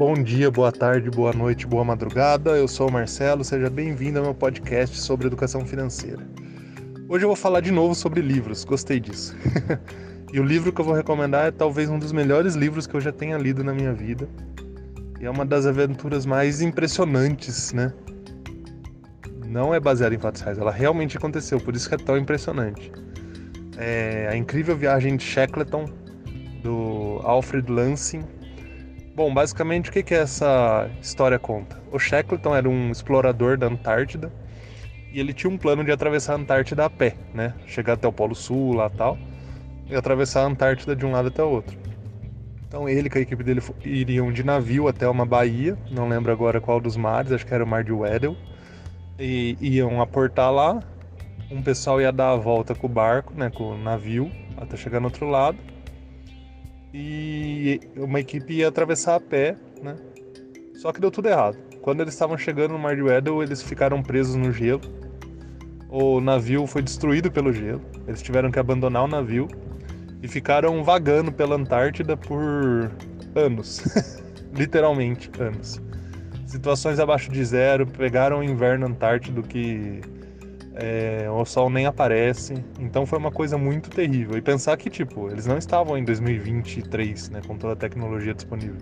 Bom dia, boa tarde, boa noite, boa madrugada. Eu sou o Marcelo, seja bem-vindo ao meu podcast sobre educação financeira. Hoje eu vou falar de novo sobre livros, gostei disso. e o livro que eu vou recomendar é talvez um dos melhores livros que eu já tenha lido na minha vida. E é uma das aventuras mais impressionantes, né? Não é baseada em fatos reais, ela realmente aconteceu, por isso que é tão impressionante. É A Incrível Viagem de Shackleton, do Alfred Lansing Bom, basicamente o que, que essa história conta? O Shackleton era um explorador da Antártida e ele tinha um plano de atravessar a Antártida a pé, né? Chegar até o Polo Sul lá tal e atravessar a Antártida de um lado até o outro. Então ele e a equipe dele iriam de navio até uma baía, não lembro agora qual dos mares, acho que era o Mar de Weddell, e iam aportar lá. Um pessoal ia dar a volta com o barco, né, com o navio, até chegar no outro lado e uma equipe ia atravessar a pé, né? Só que deu tudo errado. Quando eles estavam chegando no Mar de Weddell, eles ficaram presos no gelo. O navio foi destruído pelo gelo. Eles tiveram que abandonar o navio e ficaram vagando pela Antártida por anos. Literalmente anos. Situações abaixo de zero, pegaram o inverno antártido que é, o sol nem aparece. Então foi uma coisa muito terrível. E pensar que, tipo, eles não estavam em 2023, né, com toda a tecnologia disponível.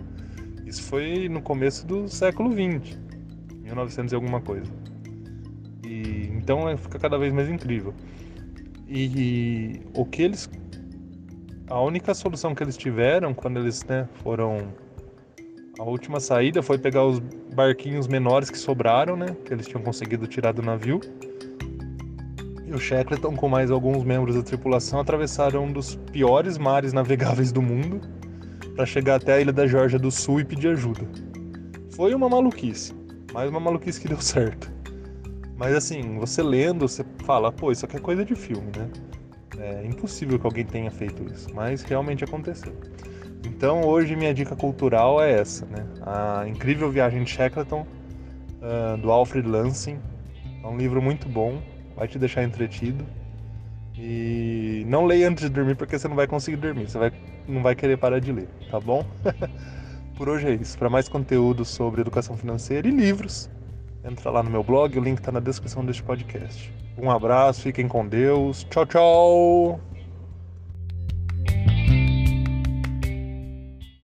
Isso foi no começo do século 20, 1900 e alguma coisa. E então é, fica cada vez mais incrível. E, e o que eles a única solução que eles tiveram quando eles né, foram a última saída foi pegar os barquinhos menores que sobraram, né, que eles tinham conseguido tirar do navio e o Shackleton, com mais alguns membros da tripulação, atravessaram um dos piores mares navegáveis do mundo para chegar até a ilha da Geórgia do Sul e pedir ajuda. Foi uma maluquice, mais uma maluquice que deu certo. Mas assim, você lendo, você fala, pô, isso aqui é coisa de filme, né? É impossível que alguém tenha feito isso, mas realmente aconteceu. Então hoje minha dica cultural é essa, né? A Incrível Viagem de Shackleton, uh, do Alfred Lansing. É um livro muito bom, vai te deixar entretido. E não leia antes de dormir porque você não vai conseguir dormir, você vai, não vai querer parar de ler, tá bom? Por hoje é isso. Para mais conteúdo sobre educação financeira e livros, entra lá no meu blog, o link está na descrição deste podcast. Um abraço, fiquem com Deus. Tchau, tchau!